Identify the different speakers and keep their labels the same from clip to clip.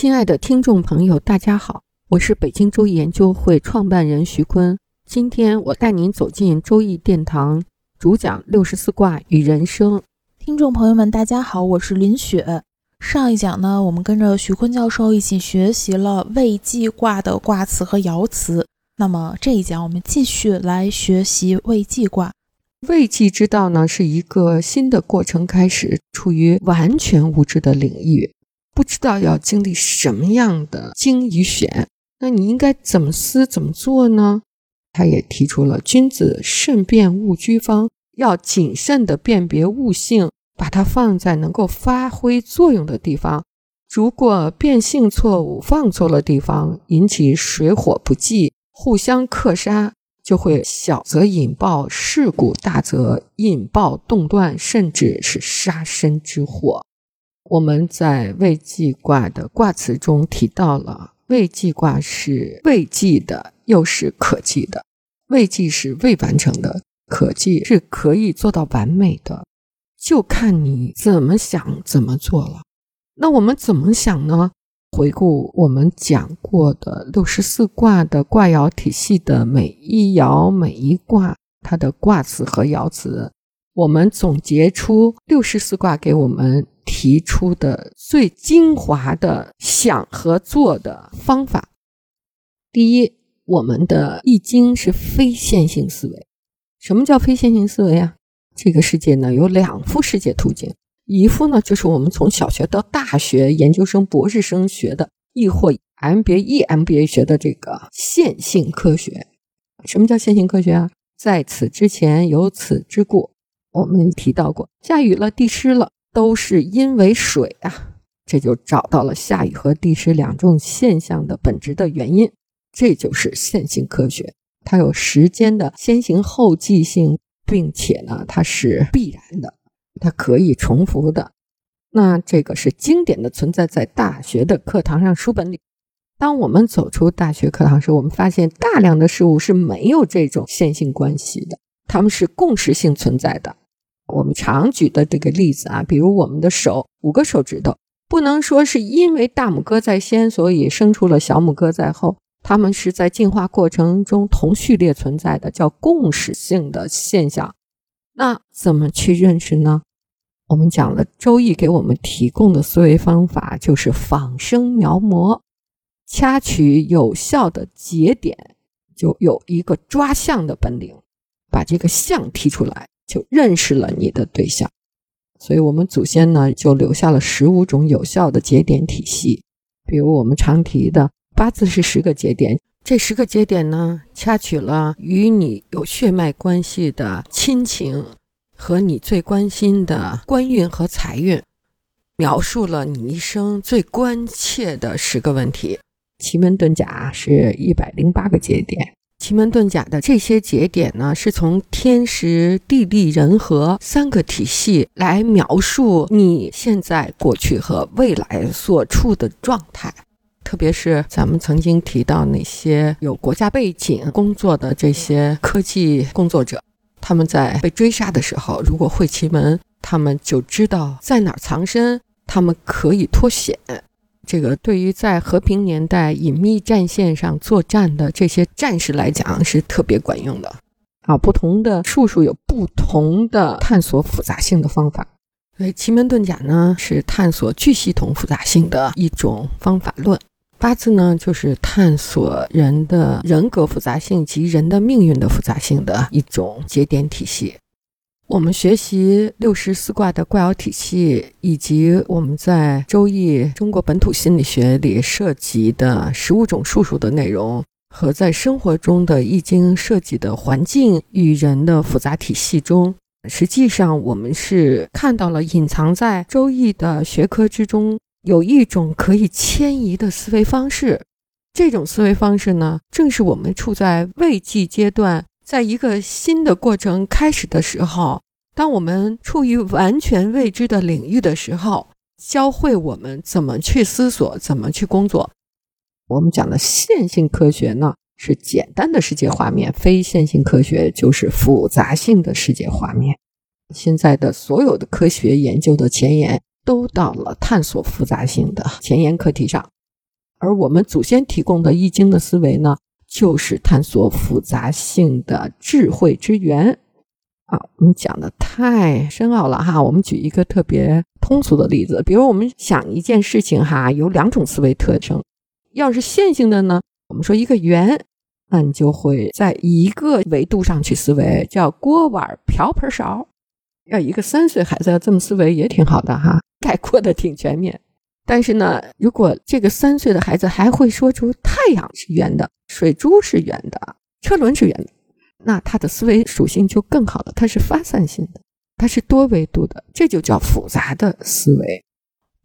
Speaker 1: 亲爱的听众朋友，大家好，我是北京周易研究会创办人徐坤。今天我带您走进周易殿堂，主讲六十四卦与人生。
Speaker 2: 听众朋友们，大家好，我是林雪。上一讲呢，我们跟着徐坤教授一起学习了未济卦的卦辞和爻辞。那么这一讲，我们继续来学习未济卦。
Speaker 1: 未济之道呢，是一个新的过程开始，处于完全无知的领域。不知道要经历什么样的精与选，那你应该怎么思怎么做呢？他也提出了君子慎辨物居方，要谨慎的辨别物性，把它放在能够发挥作用的地方。如果变性错误，放错了地方，引起水火不济，互相克杀，就会小则引爆事故，大则引爆动断，甚至是杀身之祸。我们在未济卦的卦辞中提到了，未济卦是未济的，又是可济的。未济是未完成的，可济是可以做到完美的，就看你怎么想怎么做了。那我们怎么想呢？回顾我们讲过的六十四卦的卦爻体系的每一爻每一卦，它的卦辞和爻辞，我们总结出六十四卦给我们。提出的最精华的想和做的方法。第一，我们的易经是非线性思维。什么叫非线性思维啊？这个世界呢有两幅世界图景，一幅呢就是我们从小学到大学、研究生、博士生学的，亦或 MBA、EMBA 学的这个线性科学。什么叫线性科学啊？在此之前有此之故，我们提到过，下雨了，地湿了。都是因为水啊，这就找到了下雨和地湿两种现象的本质的原因，这就是线性科学。它有时间的先行后继性，并且呢，它是必然的，它可以重复的。那这个是经典的存在在大学的课堂上书本里。当我们走出大学课堂时，我们发现大量的事物是没有这种线性关系的，它们是共识性存在的。我们常举的这个例子啊，比如我们的手五个手指头，不能说是因为大拇哥在先，所以生出了小拇哥在后，它们是在进化过程中同序列存在的，叫共识性的现象。那怎么去认识呢？我们讲了《周易》给我们提供的思维方法，就是仿生描摹，掐取有效的节点，就有一个抓象的本领，把这个象提出来。就认识了你的对象，所以我们祖先呢就留下了十五种有效的节点体系。比如我们常提的八字是十个节点，这十个节点呢掐取了与你有血脉关系的亲情和你最关心的官运和财运，描述了你一生最关切的十个问题。奇门遁甲是一百零八个节点。奇门遁甲的这些节点呢，是从天时、地利、人和三个体系来描述你现在、过去和未来所处的状态。特别是咱们曾经提到那些有国家背景工作的这些科技工作者，他们在被追杀的时候，如果会奇门，他们就知道在哪儿藏身，他们可以脱险。这个对于在和平年代隐秘战线上作战的这些战士来讲是特别管用的啊！不同的术数有不同的探索复杂性的方法。所以奇门遁甲呢是探索巨系统复杂性的一种方法论，八字呢就是探索人的人格复杂性及人的命运的复杂性的一种节点体系。我们学习六十四卦的卦爻体系，以及我们在《周易》中国本土心理学里涉及的十五种术数的内容，和在生活中的易经涉及的环境与人的复杂体系中，实际上我们是看到了隐藏在《周易》的学科之中有一种可以迁移的思维方式。这种思维方式呢，正是我们处在未济阶段，在一个新的过程开始的时候，当我们处于完全未知的领域的时候，教会我们怎么去思索，怎么去工作。我们讲的线性科学呢，是简单的世界画面；非线性科学就是复杂性的世界画面。现在的所有的科学研究的前沿，都到了探索复杂性的前沿课题上。而我们祖先提供的易经的思维呢，就是探索复杂性的智慧之源。啊，我们讲的太深奥了哈。我们举一个特别通俗的例子，比如我们想一件事情哈，有两种思维特征。要是线性的呢，我们说一个圆，那你就会在一个维度上去思维，叫锅碗瓢盆勺。要一个三岁孩子要这么思维也挺好的哈，概括的挺全面。但是呢，如果这个三岁的孩子还会说出太阳是圆的、水珠是圆的、车轮是圆的，那他的思维属性就更好了。它是发散性的，它是多维度的，这就叫复杂的思维。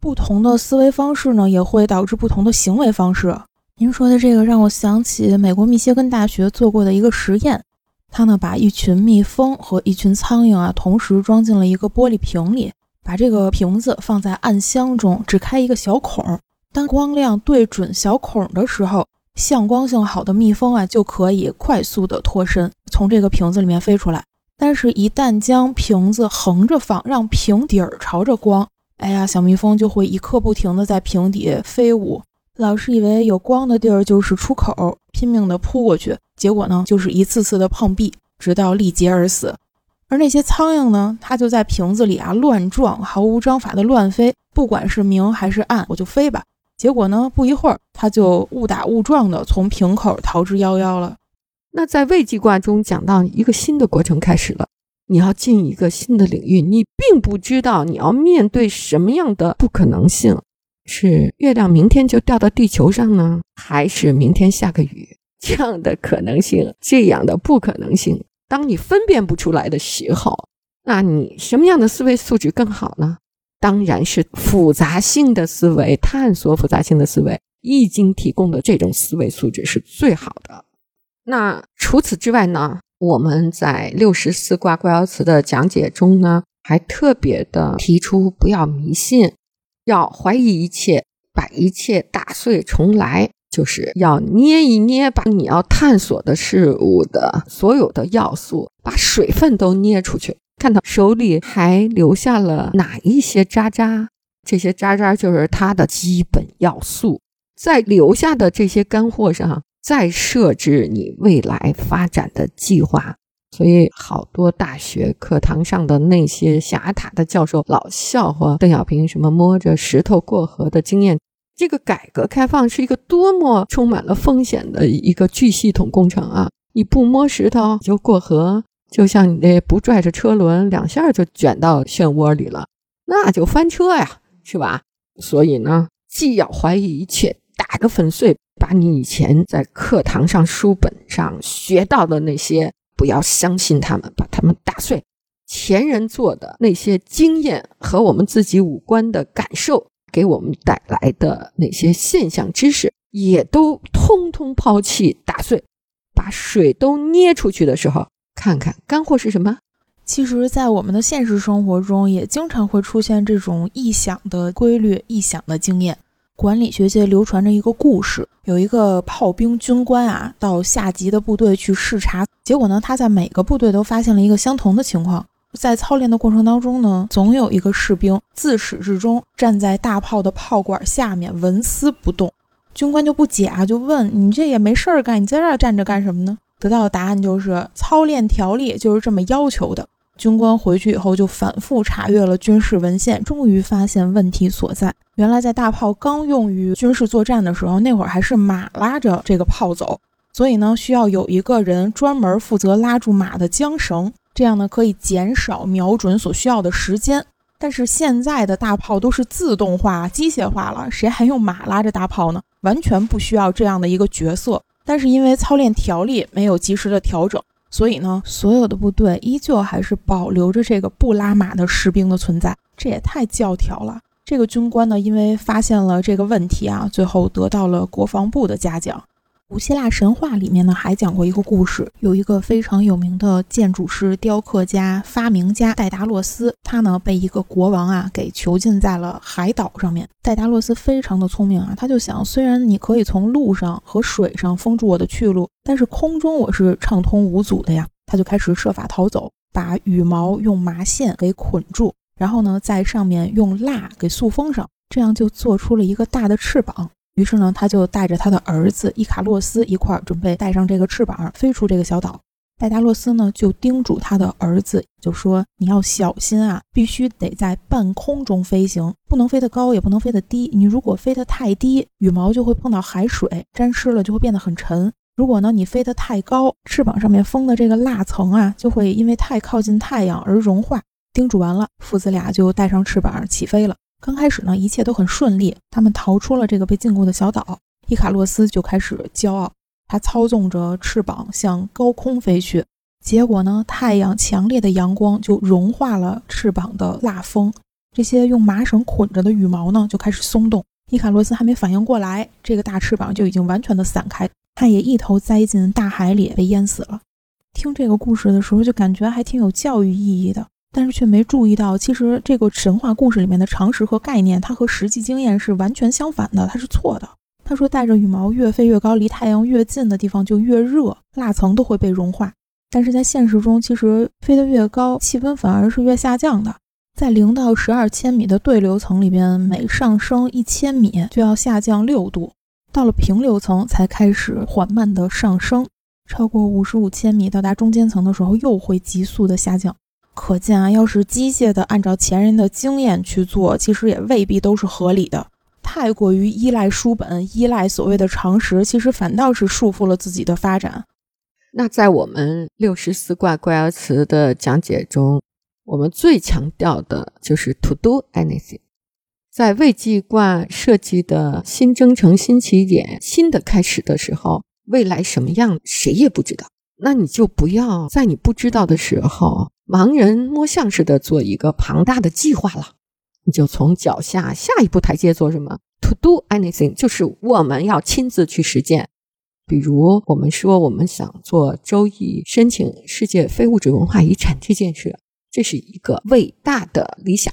Speaker 2: 不同的思维方式呢，也会导致不同的行为方式。您说的这个让我想起美国密歇根大学做过的一个实验，他呢把一群蜜蜂和一群苍蝇啊同时装进了一个玻璃瓶里。把这个瓶子放在暗箱中，只开一个小孔。当光亮对准小孔的时候，向光性好的蜜蜂啊就可以快速的脱身，从这个瓶子里面飞出来。但是，一旦将瓶子横着放，让瓶底儿朝着光，哎呀，小蜜蜂就会一刻不停的在瓶底飞舞。老是以为有光的地儿就是出口，拼命的扑过去，结果呢，就是一次次的碰壁，直到力竭而死。而那些苍蝇呢？它就在瓶子里啊乱撞，毫无章法的乱飞。不管是明还是暗，我就飞吧。结果呢，不一会儿，它就误打误撞的从瓶口逃之夭夭了。
Speaker 1: 那在未济卦中讲到一个新的过程开始了，你要进一个新的领域，你并不知道你要面对什么样的不可能性，是月亮明天就掉到地球上呢，还是明天下个雨？这样的可能性，这样的不可能性。当你分辨不出来的时候，那你什么样的思维素质更好呢？当然是复杂性的思维，探索复杂性的思维。易经提供的这种思维素质是最好的。那除此之外呢？我们在六十四卦卦爻辞的讲解中呢，还特别的提出不要迷信，要怀疑一切，把一切打碎重来。就是要捏一捏，把你要探索的事物的所有的要素，把水分都捏出去，看到手里还留下了哪一些渣渣，这些渣渣就是它的基本要素，在留下的这些干货上，再设置你未来发展的计划。所以，好多大学课堂上的那些狭塔的教授老笑话邓小平什么摸着石头过河的经验。这个改革开放是一个多么充满了风险的一个巨系统工程啊！你不摸石头就过河，就像你那不拽着车轮，两下就卷到漩涡里了，那就翻车呀，是吧？所以呢，既要怀疑一切，打个粉碎，把你以前在课堂上、书本上学到的那些，不要相信他们，把他们打碎。前人做的那些经验和我们自己五官的感受。给我们带来的那些现象知识，也都通通抛弃、打碎，把水都捏出去的时候，看看干货是什么。
Speaker 2: 其实，在我们的现实生活中，也经常会出现这种臆想的规律、臆想的经验。管理学界流传着一个故事，有一个炮兵军官啊，到下级的部队去视察，结果呢，他在每个部队都发现了一个相同的情况。在操练的过程当中呢，总有一个士兵自始至终站在大炮的炮管下面纹丝不动。军官就不解啊，就问你这也没事儿干，你在这儿站着干什么呢？得到的答案就是操练条例就是这么要求的。军官回去以后就反复查阅了军事文献，终于发现问题所在。原来在大炮刚用于军事作战的时候，那会儿还是马拉着这个炮走，所以呢需要有一个人专门负责拉住马的缰绳。这样呢，可以减少瞄准所需要的时间。但是现在的大炮都是自动化、机械化了，谁还用马拉着大炮呢？完全不需要这样的一个角色。但是因为操练条例没有及时的调整，所以呢，所有的部队依旧还是保留着这个不拉马的士兵的存在。这也太教条了。这个军官呢，因为发现了这个问题啊，最后得到了国防部的嘉奖。古希腊神话里面呢，还讲过一个故事，有一个非常有名的建筑师、雕刻家、发明家戴达洛斯，他呢被一个国王啊给囚禁在了海岛上面。戴达洛斯非常的聪明啊，他就想，虽然你可以从路上和水上封住我的去路，但是空中我是畅通无阻的呀。他就开始设法逃走，把羽毛用麻线给捆住，然后呢，在上面用蜡给塑封上，这样就做出了一个大的翅膀。于是呢，他就带着他的儿子伊卡洛斯一块儿准备带上这个翅膀飞出这个小岛。戴达洛斯呢就叮嘱他的儿子，就说：“你要小心啊，必须得在半空中飞行，不能飞得高，也不能飞得低。你如果飞得太低，羽毛就会碰到海水，沾湿了就会变得很沉。如果呢你飞得太高，翅膀上面封的这个蜡层啊，就会因为太靠近太阳而融化。”叮嘱完了，父子俩就带上翅膀起飞了。刚开始呢，一切都很顺利，他们逃出了这个被禁锢的小岛。伊卡洛斯就开始骄傲，他操纵着翅膀向高空飞去。结果呢，太阳强烈的阳光就融化了翅膀的蜡封，这些用麻绳捆着的羽毛呢就开始松动。伊卡洛斯还没反应过来，这个大翅膀就已经完全的散开，他也一头栽进大海里，被淹死了。听这个故事的时候，就感觉还挺有教育意义的。但是却没注意到，其实这个神话故事里面的常识和概念，它和实际经验是完全相反的，它是错的。他说，带着羽毛越飞越高，离太阳越近的地方就越热，蜡层都会被融化。但是在现实中，其实飞得越高，气温反而是越下降的。在零到十二千米的对流层里边，每上升一千米就要下降六度，到了平流层才开始缓慢的上升，超过五十五千米到达中间层的时候，又会急速的下降。可见啊，要是机械的按照前人的经验去做，其实也未必都是合理的。太过于依赖书本，依赖所谓的常识，其实反倒是束缚了自己的发展。
Speaker 1: 那在我们六十四卦卦爻辞的讲解中，我们最强调的就是 to do anything。在未济卦设计的新征程、新起点、新的开始的时候，未来什么样，谁也不知道。那你就不要在你不知道的时候。盲人摸象似的做一个庞大的计划了，你就从脚下下一步台阶做什么？To do anything，就是我们要亲自去实践。比如我们说我们想做周易申请世界非物质文化遗产这件事，这是一个伟大的理想。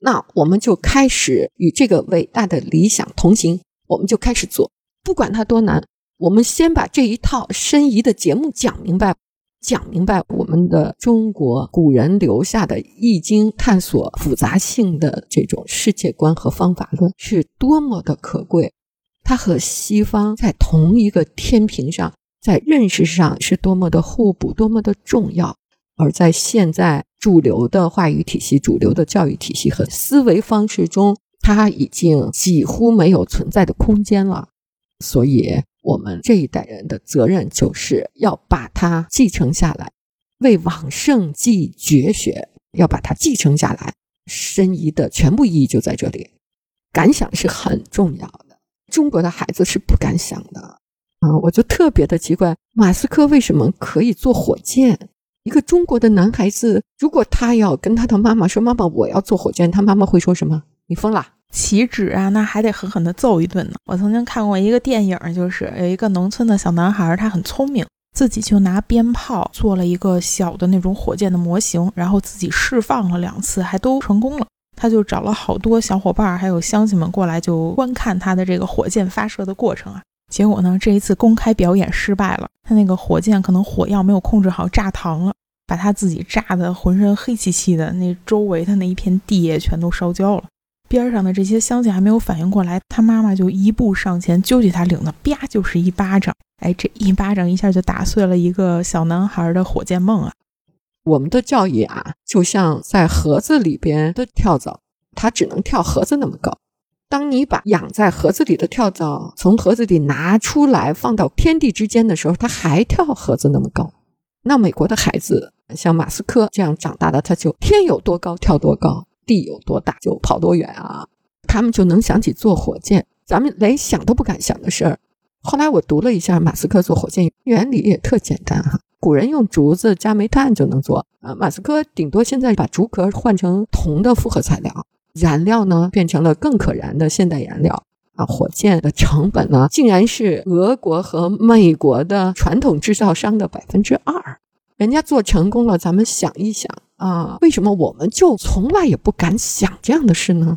Speaker 1: 那我们就开始与这个伟大的理想同行，我们就开始做，不管它多难，我们先把这一套申遗的节目讲明白。讲明白我们的中国古人留下的《易经》，探索复杂性的这种世界观和方法论是多么的可贵，它和西方在同一个天平上，在认识上是多么的互补，多么的重要。而在现在主流的话语体系、主流的教育体系和思维方式中，它已经几乎没有存在的空间了。所以。我们这一代人的责任就是要把它继承下来，为往圣继绝学，要把它继承下来。申遗的全部意义就在这里，感想是很重要的。中国的孩子是不敢想的啊！我就特别的奇怪，马斯克为什么可以做火箭？一个中国的男孩子，如果他要跟他的妈妈说：“妈妈，我要做火箭”，他妈妈会说什么？你疯了！
Speaker 2: 岂止啊，那还得狠狠地揍一顿呢。我曾经看过一个电影，就是有一个农村的小男孩，他很聪明，自己就拿鞭炮做了一个小的那种火箭的模型，然后自己释放了两次，还都成功了。他就找了好多小伙伴还有乡亲们过来，就观看他的这个火箭发射的过程啊。结果呢，这一次公开表演失败了，他那个火箭可能火药没有控制好，炸膛了，把他自己炸得浑身黑漆漆的，那周围的那一片地也全都烧焦了。边上的这些乡亲还没有反应过来，他妈妈就一步上前揪起他领子，啪就是一巴掌。哎，这一巴掌一下就打碎了一个小男孩的火箭梦啊！
Speaker 1: 我们的教育啊，就像在盒子里边的跳蚤，它只能跳盒子那么高。当你把养在盒子里的跳蚤从盒子里拿出来放到天地之间的时候，它还跳盒子那么高。那美国的孩子像马斯克这样长大的，他就天有多高跳多高。地有多大就跑多远啊！他们就能想起做火箭，咱们连想都不敢想的事儿。后来我读了一下马斯克做火箭原理也特简单哈，古人用竹子加煤炭就能做啊，马斯克顶多现在把竹壳换成铜的复合材料，燃料呢变成了更可燃的现代燃料啊，火箭的成本呢竟然是俄国和美国的传统制造商的百分之二，人家做成功了，咱们想一想啊，为什么我们就从来也不敢想这样的事呢？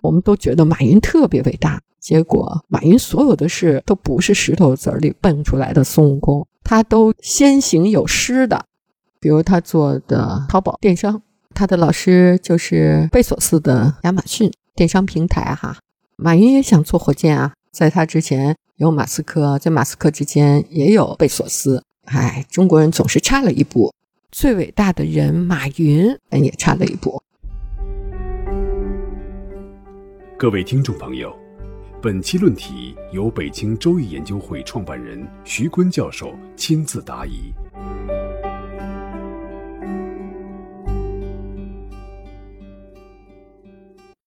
Speaker 1: 我们都觉得马云特别伟大，结果马云所有的事都不是石头子里蹦出来的孙悟空，他都先行有师的，比如他做的淘宝电商。他的老师就是贝索斯的亚马逊电商平台哈，马云也想做火箭啊，在他之前有马斯克，在马斯克之间也有贝索斯，哎，中国人总是差了一步，最伟大的人马云也差了一步。
Speaker 3: 各位听众朋友，本期论题由北京周易研究会创办人徐坤教授亲自答疑。